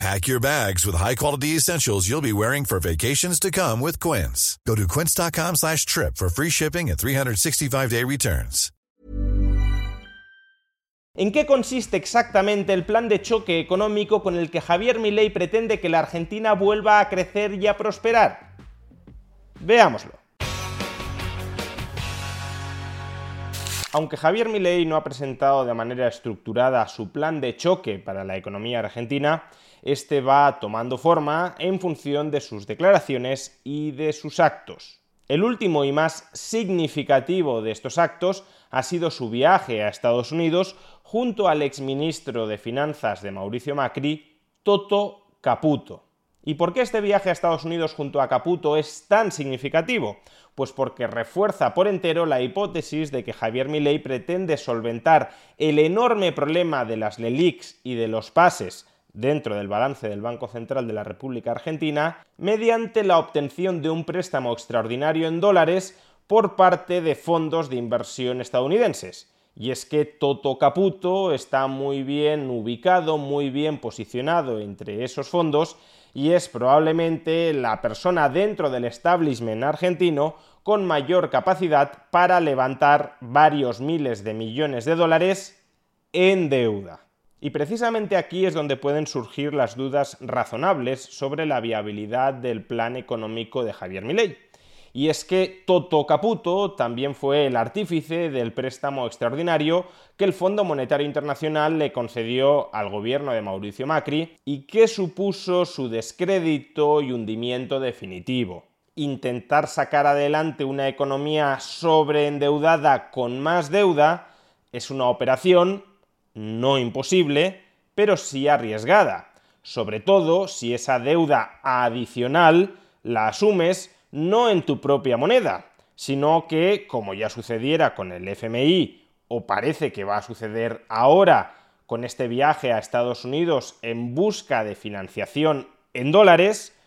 Pack your bags with high-quality essentials you'll be wearing for vacations to come with Quince. Go to quince.com slash trip for free shipping and 365-day returns. ¿En qué consiste exactamente el plan de choque económico con el que Javier Milei pretende que la Argentina vuelva a crecer y a prosperar? Veámoslo. Aunque Javier Milei no ha presentado de manera estructurada su plan de choque para la economía argentina, este va tomando forma en función de sus declaraciones y de sus actos. El último y más significativo de estos actos ha sido su viaje a Estados Unidos junto al exministro de Finanzas de Mauricio Macri, Toto Caputo. ¿Y por qué este viaje a Estados Unidos junto a Caputo es tan significativo? Pues porque refuerza por entero la hipótesis de que Javier Milei pretende solventar el enorme problema de las LELIX y de los pases dentro del balance del Banco Central de la República Argentina mediante la obtención de un préstamo extraordinario en dólares por parte de fondos de inversión estadounidenses. Y es que Toto Caputo está muy bien ubicado, muy bien posicionado entre esos fondos y es probablemente la persona dentro del establishment argentino con mayor capacidad para levantar varios miles de millones de dólares en deuda. Y precisamente aquí es donde pueden surgir las dudas razonables sobre la viabilidad del plan económico de Javier Milei. Y es que Toto Caputo también fue el artífice del préstamo extraordinario que el Fondo Monetario Internacional le concedió al gobierno de Mauricio Macri y que supuso su descrédito y hundimiento definitivo. Intentar sacar adelante una economía sobreendeudada con más deuda es una operación no imposible, pero sí arriesgada, sobre todo si esa deuda adicional la asumes no en tu propia moneda, sino que, como ya sucediera con el FMI, o parece que va a suceder ahora con este viaje a Estados Unidos en busca de financiación en dólares,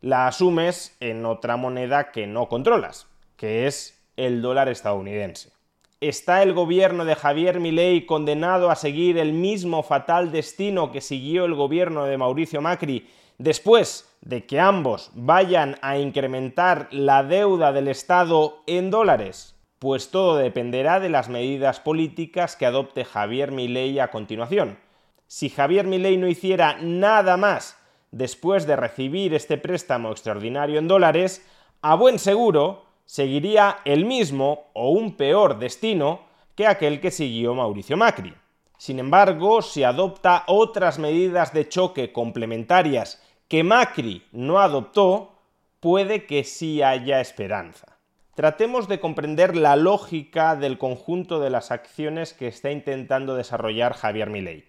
la asumes en otra moneda que no controlas, que es el dólar estadounidense. ¿Está el gobierno de Javier Milei condenado a seguir el mismo fatal destino que siguió el gobierno de Mauricio Macri después de que ambos vayan a incrementar la deuda del Estado en dólares? Pues todo dependerá de las medidas políticas que adopte Javier Milei a continuación. Si Javier Milei no hiciera nada más después de recibir este préstamo extraordinario en dólares, a buen seguro seguiría el mismo o un peor destino que aquel que siguió Mauricio Macri. Sin embargo, si adopta otras medidas de choque complementarias que Macri no adoptó, puede que sí haya esperanza. Tratemos de comprender la lógica del conjunto de las acciones que está intentando desarrollar Javier Milei.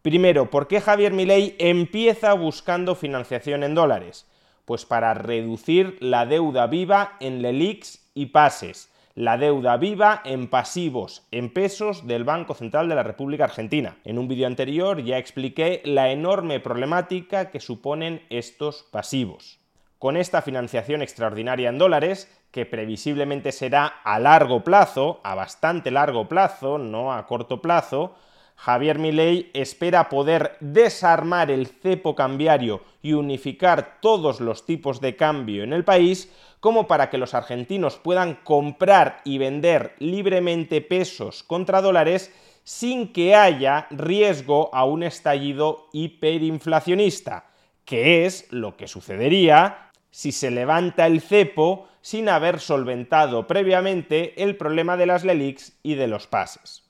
Primero, ¿por qué Javier Milei empieza buscando financiación en dólares? Pues para reducir la deuda viva en LELIX y pases, la deuda viva en pasivos, en pesos del Banco Central de la República Argentina. En un vídeo anterior ya expliqué la enorme problemática que suponen estos pasivos. Con esta financiación extraordinaria en dólares, que previsiblemente será a largo plazo, a bastante largo plazo, no a corto plazo, Javier Milei espera poder desarmar el cepo cambiario y unificar todos los tipos de cambio en el país como para que los argentinos puedan comprar y vender libremente pesos contra dólares sin que haya riesgo a un estallido hiperinflacionista, que es lo que sucedería si se levanta el cepo sin haber solventado previamente el problema de las LELIX y de los pases.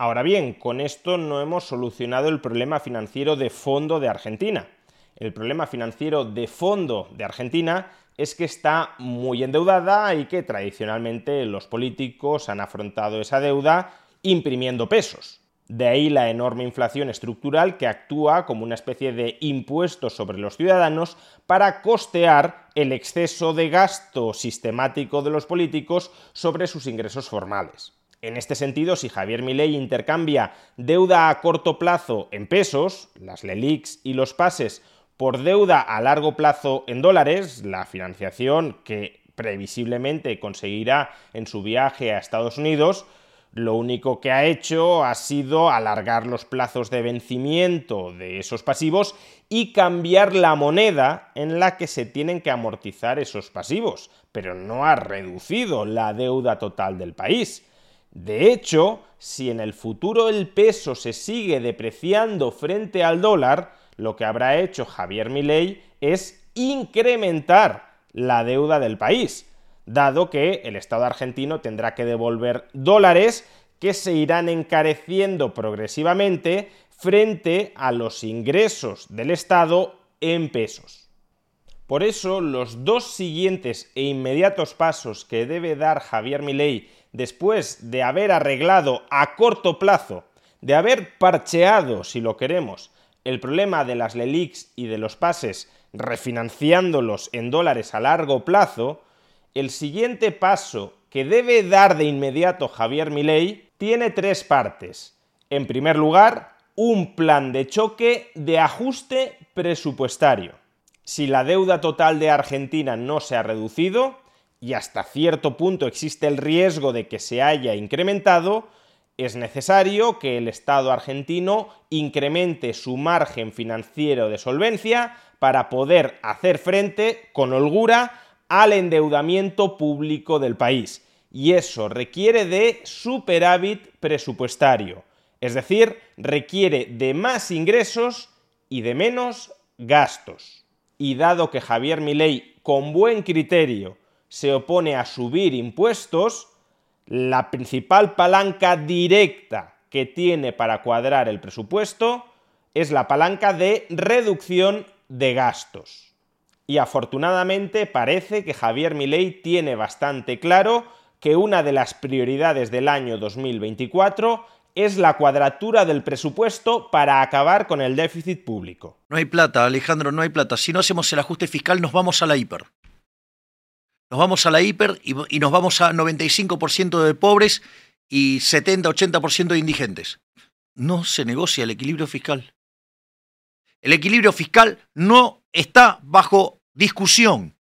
Ahora bien, con esto no hemos solucionado el problema financiero de fondo de Argentina. El problema financiero de fondo de Argentina es que está muy endeudada y que tradicionalmente los políticos han afrontado esa deuda imprimiendo pesos. De ahí la enorme inflación estructural que actúa como una especie de impuesto sobre los ciudadanos para costear el exceso de gasto sistemático de los políticos sobre sus ingresos formales. En este sentido, si Javier Milei intercambia deuda a corto plazo en pesos, las LELIX y los pases, por deuda a largo plazo en dólares, la financiación que previsiblemente conseguirá en su viaje a Estados Unidos, lo único que ha hecho ha sido alargar los plazos de vencimiento de esos pasivos y cambiar la moneda en la que se tienen que amortizar esos pasivos, pero no ha reducido la deuda total del país. De hecho, si en el futuro el peso se sigue depreciando frente al dólar, lo que habrá hecho Javier Milei es incrementar la deuda del país, dado que el Estado argentino tendrá que devolver dólares que se irán encareciendo progresivamente frente a los ingresos del Estado en pesos. Por eso, los dos siguientes e inmediatos pasos que debe dar Javier Milei después de haber arreglado a corto plazo, de haber parcheado, si lo queremos, el problema de las LELIX y de los pases refinanciándolos en dólares a largo plazo, el siguiente paso que debe dar de inmediato Javier Milei tiene tres partes. En primer lugar, un plan de choque de ajuste presupuestario. Si la deuda total de Argentina no se ha reducido, y hasta cierto punto existe el riesgo de que se haya incrementado, es necesario que el Estado argentino incremente su margen financiero de solvencia para poder hacer frente con holgura al endeudamiento público del país. Y eso requiere de superávit presupuestario, es decir, requiere de más ingresos y de menos gastos. Y dado que Javier Milei, con buen criterio, se opone a subir impuestos, la principal palanca directa que tiene para cuadrar el presupuesto es la palanca de reducción de gastos. Y afortunadamente parece que Javier Milei tiene bastante claro que una de las prioridades del año 2024 es la cuadratura del presupuesto para acabar con el déficit público. No hay plata, Alejandro, no hay plata. Si no hacemos el ajuste fiscal nos vamos a la hiper nos vamos a la hiper y, nos vamos a 95% de pobres y 70-80% de indigentes. No se negocia el equilibrio fiscal. El equilibrio fiscal no está bajo discusión.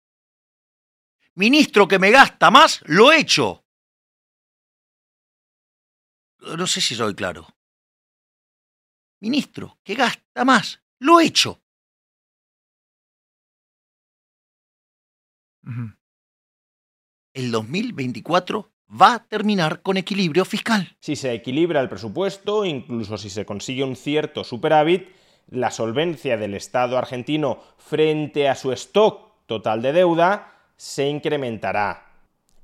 Ministro que me gasta más, lo he hecho. No sé si soy claro. Ministro que gasta más, lo he hecho el 2024 va a terminar con equilibrio fiscal. Si se equilibra el presupuesto, incluso si se consigue un cierto superávit, la solvencia del Estado argentino frente a su stock total de deuda se incrementará.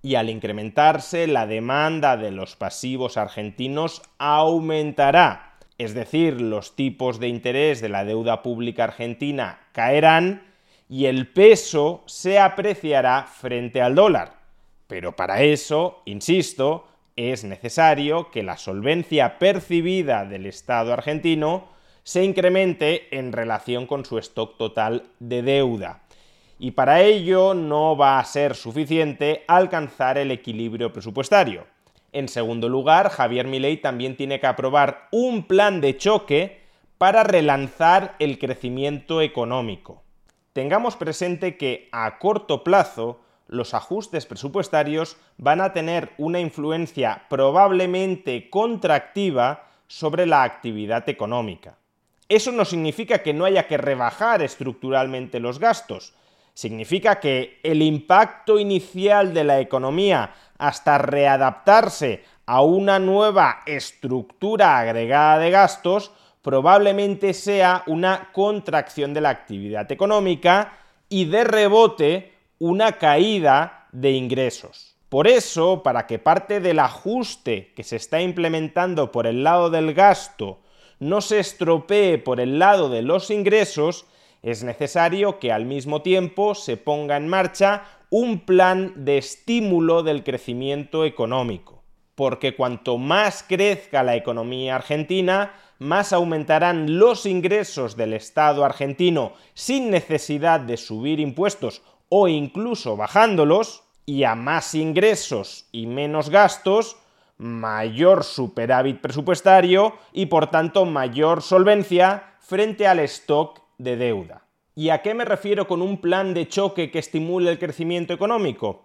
Y al incrementarse, la demanda de los pasivos argentinos aumentará. Es decir, los tipos de interés de la deuda pública argentina caerán y el peso se apreciará frente al dólar. Pero para eso, insisto, es necesario que la solvencia percibida del Estado argentino se incremente en relación con su stock total de deuda. Y para ello no va a ser suficiente alcanzar el equilibrio presupuestario. En segundo lugar, Javier Milei también tiene que aprobar un plan de choque para relanzar el crecimiento económico. Tengamos presente que a corto plazo los ajustes presupuestarios van a tener una influencia probablemente contractiva sobre la actividad económica. Eso no significa que no haya que rebajar estructuralmente los gastos, significa que el impacto inicial de la economía hasta readaptarse a una nueva estructura agregada de gastos probablemente sea una contracción de la actividad económica y de rebote una caída de ingresos. Por eso, para que parte del ajuste que se está implementando por el lado del gasto no se estropee por el lado de los ingresos, es necesario que al mismo tiempo se ponga en marcha un plan de estímulo del crecimiento económico. Porque cuanto más crezca la economía argentina, más aumentarán los ingresos del Estado argentino sin necesidad de subir impuestos o incluso bajándolos, y a más ingresos y menos gastos, mayor superávit presupuestario y por tanto mayor solvencia frente al stock de deuda. ¿Y a qué me refiero con un plan de choque que estimule el crecimiento económico?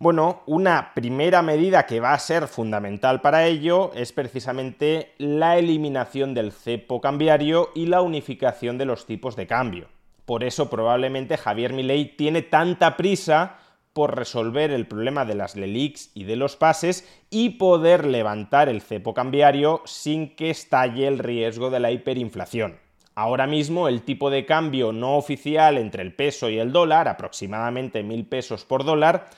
Bueno, una primera medida que va a ser fundamental para ello es precisamente la eliminación del cepo cambiario y la unificación de los tipos de cambio. Por eso probablemente Javier Milei tiene tanta prisa por resolver el problema de las LELIX y de los pases y poder levantar el cepo cambiario sin que estalle el riesgo de la hiperinflación. Ahora mismo el tipo de cambio no oficial entre el peso y el dólar, aproximadamente mil pesos por dólar,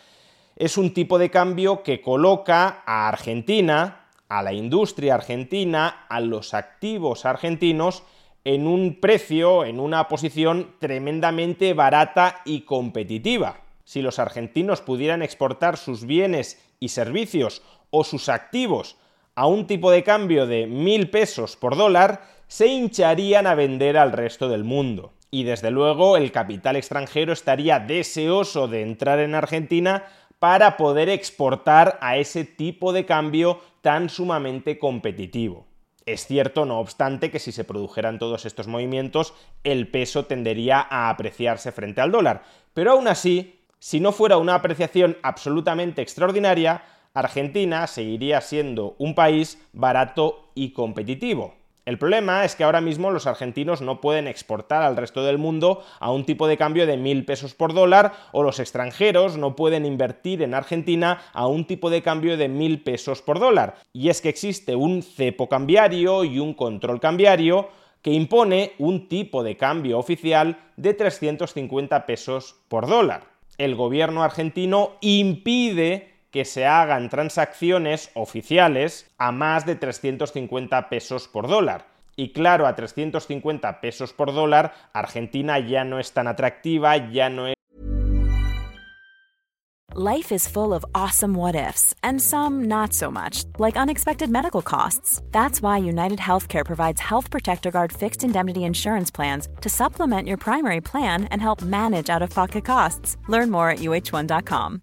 es un tipo de cambio que coloca a Argentina, a la industria argentina, a los activos argentinos, en un precio, en una posición tremendamente barata y competitiva. Si los argentinos pudieran exportar sus bienes y servicios o sus activos a un tipo de cambio de mil pesos por dólar, se hincharían a vender al resto del mundo. Y desde luego el capital extranjero estaría deseoso de entrar en Argentina para poder exportar a ese tipo de cambio tan sumamente competitivo. Es cierto, no obstante, que si se produjeran todos estos movimientos, el peso tendería a apreciarse frente al dólar. Pero aún así, si no fuera una apreciación absolutamente extraordinaria, Argentina seguiría siendo un país barato y competitivo. El problema es que ahora mismo los argentinos no pueden exportar al resto del mundo a un tipo de cambio de mil pesos por dólar o los extranjeros no pueden invertir en Argentina a un tipo de cambio de mil pesos por dólar. Y es que existe un cepo cambiario y un control cambiario que impone un tipo de cambio oficial de 350 pesos por dólar. El gobierno argentino impide que se hagan transacciones oficiales a más de 350 pesos por dólar. Y claro, a 350 pesos por dólar, Argentina ya no es tan atractiva, ya no es Life is full of awesome what ifs, and some not so much, like unexpected medical costs. That's why United Healthcare provides Health Protector Guard fixed indemnity insurance plans to supplement your primary plan and help manage out of pocket costs. Learn more at uh1.com.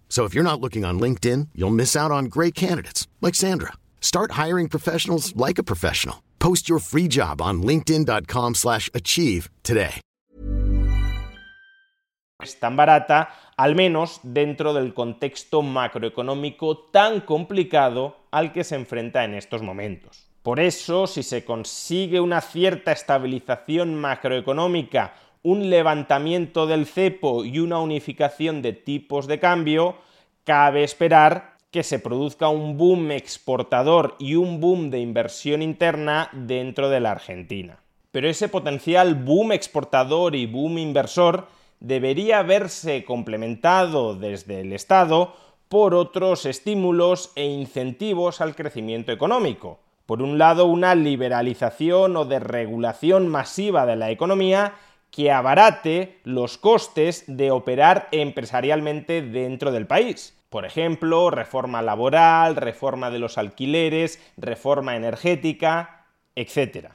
So if you're not looking on LinkedIn, you'll miss out on great candidates like Sandra. Start hiring professionals like a professional. Post your free job on linkedin.com/achieve today. Es tan barata, al menos dentro del contexto macroeconómico tan complicado al que se enfrenta en estos momentos. Por eso, si se consigue una cierta estabilización macroeconómica un levantamiento del cepo y una unificación de tipos de cambio, cabe esperar que se produzca un boom exportador y un boom de inversión interna dentro de la Argentina. Pero ese potencial boom exportador y boom inversor debería verse complementado desde el Estado por otros estímulos e incentivos al crecimiento económico. Por un lado, una liberalización o desregulación masiva de la economía que abarate los costes de operar empresarialmente dentro del país. Por ejemplo, reforma laboral, reforma de los alquileres, reforma energética, etc.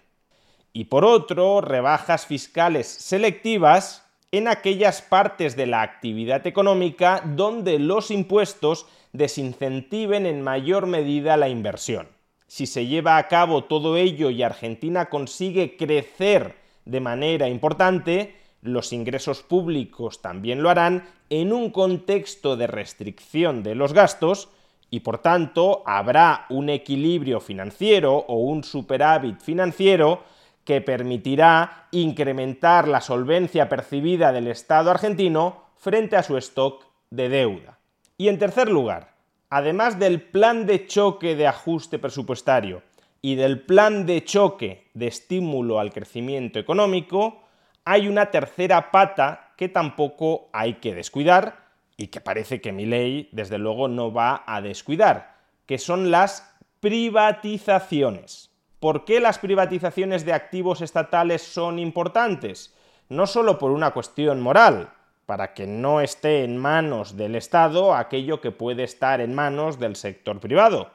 Y por otro, rebajas fiscales selectivas en aquellas partes de la actividad económica donde los impuestos desincentiven en mayor medida la inversión. Si se lleva a cabo todo ello y Argentina consigue crecer de manera importante, los ingresos públicos también lo harán en un contexto de restricción de los gastos y por tanto habrá un equilibrio financiero o un superávit financiero que permitirá incrementar la solvencia percibida del Estado argentino frente a su stock de deuda. Y en tercer lugar, además del plan de choque de ajuste presupuestario y del plan de choque de estímulo al crecimiento económico, hay una tercera pata que tampoco hay que descuidar y que parece que mi ley, desde luego, no va a descuidar, que son las privatizaciones. ¿Por qué las privatizaciones de activos estatales son importantes? No solo por una cuestión moral, para que no esté en manos del Estado aquello que puede estar en manos del sector privado.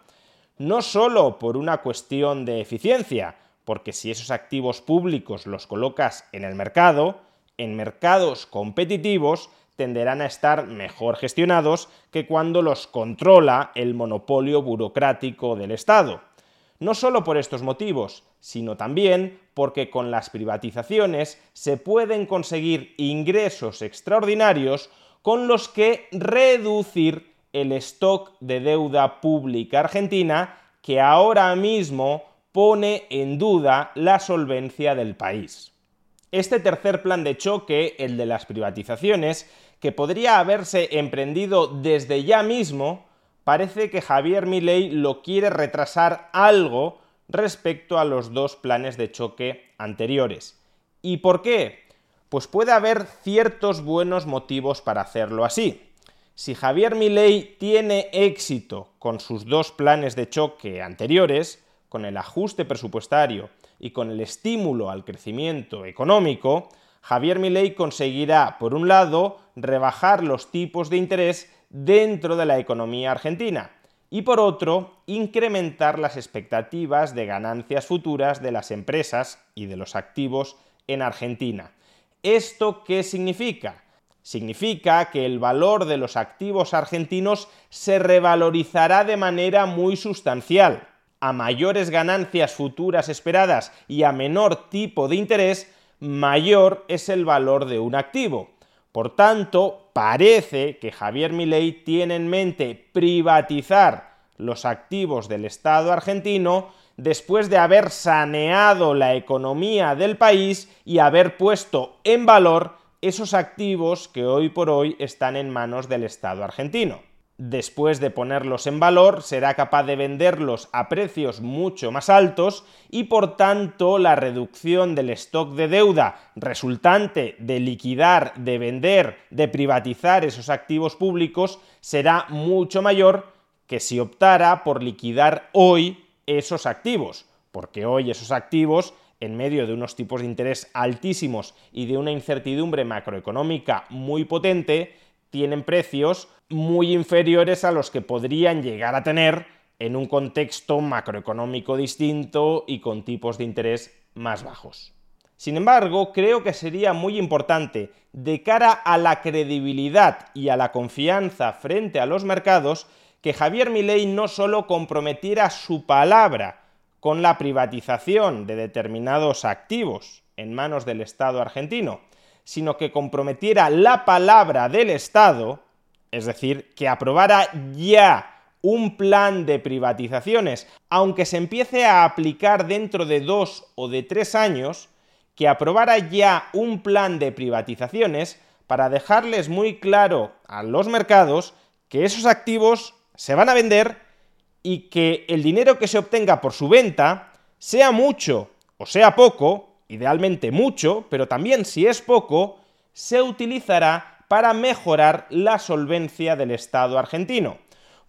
No solo por una cuestión de eficiencia, porque si esos activos públicos los colocas en el mercado, en mercados competitivos, tenderán a estar mejor gestionados que cuando los controla el monopolio burocrático del Estado. No solo por estos motivos, sino también porque con las privatizaciones se pueden conseguir ingresos extraordinarios con los que reducir el stock de deuda pública argentina que ahora mismo pone en duda la solvencia del país. Este tercer plan de choque, el de las privatizaciones, que podría haberse emprendido desde ya mismo, parece que Javier Milei lo quiere retrasar algo respecto a los dos planes de choque anteriores. ¿Y por qué? Pues puede haber ciertos buenos motivos para hacerlo así. Si Javier Milei tiene éxito con sus dos planes de choque anteriores, con el ajuste presupuestario y con el estímulo al crecimiento económico, Javier Milei conseguirá, por un lado, rebajar los tipos de interés dentro de la economía argentina y por otro, incrementar las expectativas de ganancias futuras de las empresas y de los activos en Argentina. ¿Esto qué significa? Significa que el valor de los activos argentinos se revalorizará de manera muy sustancial. A mayores ganancias futuras esperadas y a menor tipo de interés, mayor es el valor de un activo. Por tanto, parece que Javier Milei tiene en mente privatizar los activos del Estado argentino después de haber saneado la economía del país y haber puesto en valor esos activos que hoy por hoy están en manos del Estado argentino. Después de ponerlos en valor, será capaz de venderlos a precios mucho más altos y por tanto la reducción del stock de deuda resultante de liquidar, de vender, de privatizar esos activos públicos será mucho mayor que si optara por liquidar hoy esos activos, porque hoy esos activos en medio de unos tipos de interés altísimos y de una incertidumbre macroeconómica muy potente, tienen precios muy inferiores a los que podrían llegar a tener en un contexto macroeconómico distinto y con tipos de interés más bajos. Sin embargo, creo que sería muy importante, de cara a la credibilidad y a la confianza frente a los mercados, que Javier Milei no solo comprometiera su palabra con la privatización de determinados activos en manos del Estado argentino, sino que comprometiera la palabra del Estado, es decir, que aprobara ya un plan de privatizaciones, aunque se empiece a aplicar dentro de dos o de tres años, que aprobara ya un plan de privatizaciones para dejarles muy claro a los mercados que esos activos se van a vender y que el dinero que se obtenga por su venta, sea mucho o sea poco, idealmente mucho, pero también si es poco, se utilizará para mejorar la solvencia del Estado argentino.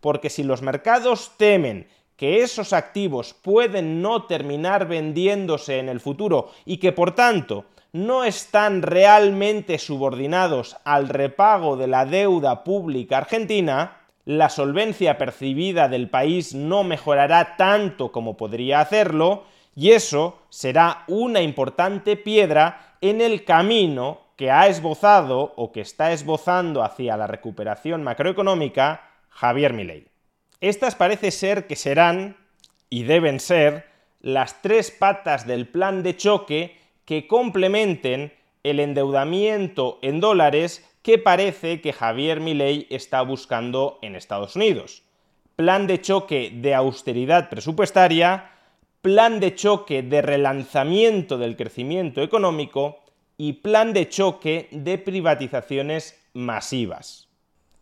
Porque si los mercados temen que esos activos pueden no terminar vendiéndose en el futuro y que por tanto no están realmente subordinados al repago de la deuda pública argentina, la solvencia percibida del país no mejorará tanto como podría hacerlo y eso será una importante piedra en el camino que ha esbozado o que está esbozando hacia la recuperación macroeconómica Javier Milei. Estas parece ser que serán, y deben ser, las tres patas del plan de choque que complementen el endeudamiento en dólares que parece que Javier Milei está buscando en Estados Unidos. Plan de choque de austeridad presupuestaria plan de choque de relanzamiento del crecimiento económico y plan de choque de privatizaciones masivas.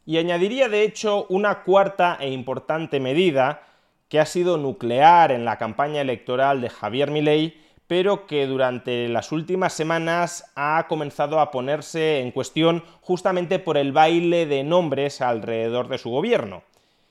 Y añadiría de hecho una cuarta e importante medida que ha sido nuclear en la campaña electoral de Javier Milei, pero que durante las últimas semanas ha comenzado a ponerse en cuestión justamente por el baile de nombres alrededor de su gobierno.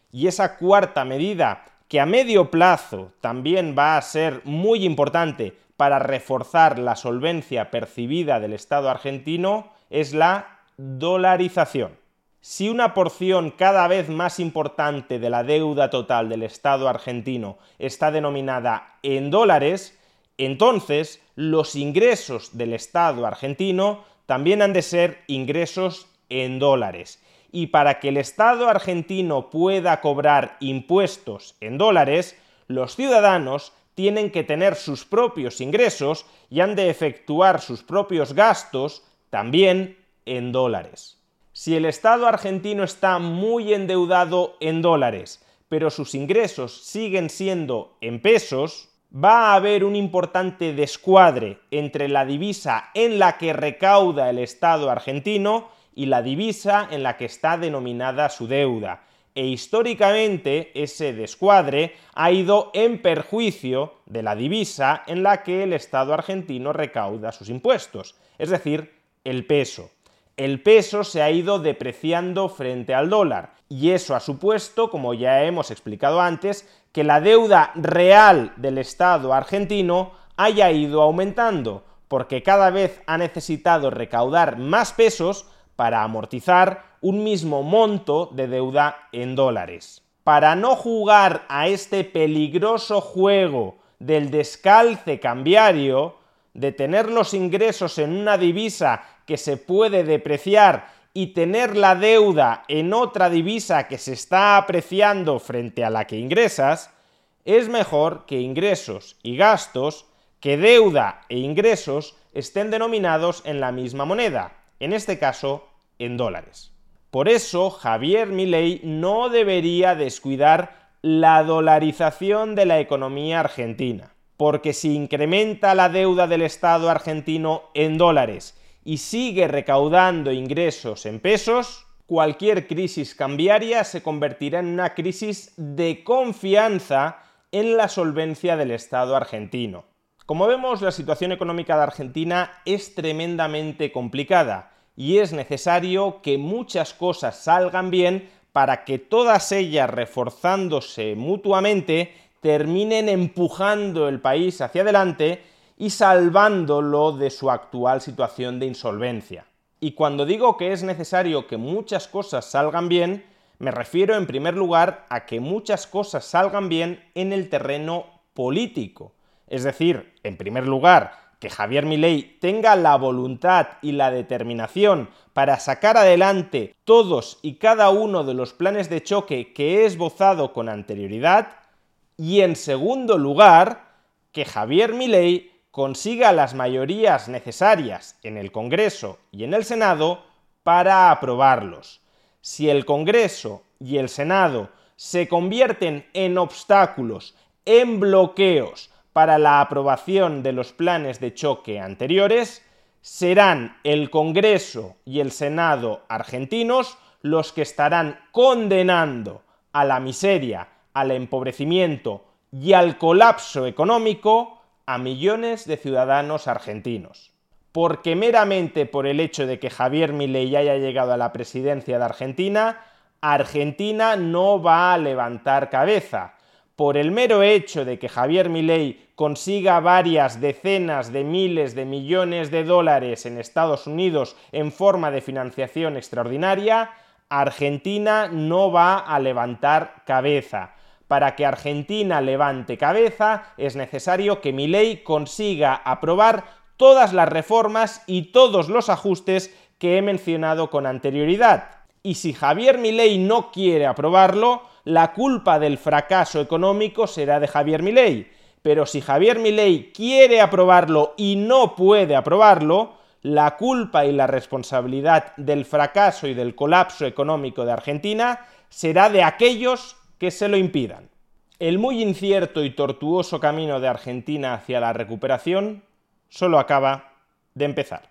Y esa cuarta medida, que a medio plazo también va a ser muy importante para reforzar la solvencia percibida del Estado argentino, es la dolarización. Si una porción cada vez más importante de la deuda total del Estado argentino está denominada en dólares, entonces los ingresos del Estado argentino también han de ser ingresos en dólares. Y para que el Estado argentino pueda cobrar impuestos en dólares, los ciudadanos tienen que tener sus propios ingresos y han de efectuar sus propios gastos también en dólares. Si el Estado argentino está muy endeudado en dólares, pero sus ingresos siguen siendo en pesos, va a haber un importante descuadre entre la divisa en la que recauda el Estado argentino y la divisa en la que está denominada su deuda. E históricamente ese descuadre ha ido en perjuicio de la divisa en la que el Estado argentino recauda sus impuestos, es decir, el peso el peso se ha ido depreciando frente al dólar y eso ha supuesto, como ya hemos explicado antes, que la deuda real del Estado argentino haya ido aumentando, porque cada vez ha necesitado recaudar más pesos para amortizar un mismo monto de deuda en dólares. Para no jugar a este peligroso juego del descalce cambiario, de tener los ingresos en una divisa que se puede depreciar y tener la deuda en otra divisa que se está apreciando frente a la que ingresas, es mejor que ingresos y gastos, que deuda e ingresos estén denominados en la misma moneda, en este caso en dólares. Por eso Javier Milei no debería descuidar la dolarización de la economía argentina porque si incrementa la deuda del Estado argentino en dólares y sigue recaudando ingresos en pesos, cualquier crisis cambiaria se convertirá en una crisis de confianza en la solvencia del Estado argentino. Como vemos, la situación económica de Argentina es tremendamente complicada y es necesario que muchas cosas salgan bien para que todas ellas reforzándose mutuamente terminen empujando el país hacia adelante y salvándolo de su actual situación de insolvencia. Y cuando digo que es necesario que muchas cosas salgan bien, me refiero en primer lugar a que muchas cosas salgan bien en el terreno político. Es decir, en primer lugar, que Javier Milei tenga la voluntad y la determinación para sacar adelante todos y cada uno de los planes de choque que he esbozado con anterioridad, y en segundo lugar, que Javier Milei consiga las mayorías necesarias en el Congreso y en el Senado para aprobarlos. Si el Congreso y el Senado se convierten en obstáculos, en bloqueos para la aprobación de los planes de choque anteriores, serán el Congreso y el Senado argentinos los que estarán condenando a la miseria al empobrecimiento y al colapso económico a millones de ciudadanos argentinos. Porque meramente por el hecho de que Javier Milei haya llegado a la presidencia de Argentina, Argentina no va a levantar cabeza. Por el mero hecho de que Javier Milei consiga varias decenas de miles de millones de dólares en Estados Unidos en forma de financiación extraordinaria, Argentina no va a levantar cabeza para que Argentina levante cabeza es necesario que Milei consiga aprobar todas las reformas y todos los ajustes que he mencionado con anterioridad. Y si Javier Milei no quiere aprobarlo, la culpa del fracaso económico será de Javier Milei. Pero si Javier Milei quiere aprobarlo y no puede aprobarlo, la culpa y la responsabilidad del fracaso y del colapso económico de Argentina será de aquellos que se lo impidan. El muy incierto y tortuoso camino de Argentina hacia la recuperación solo acaba de empezar.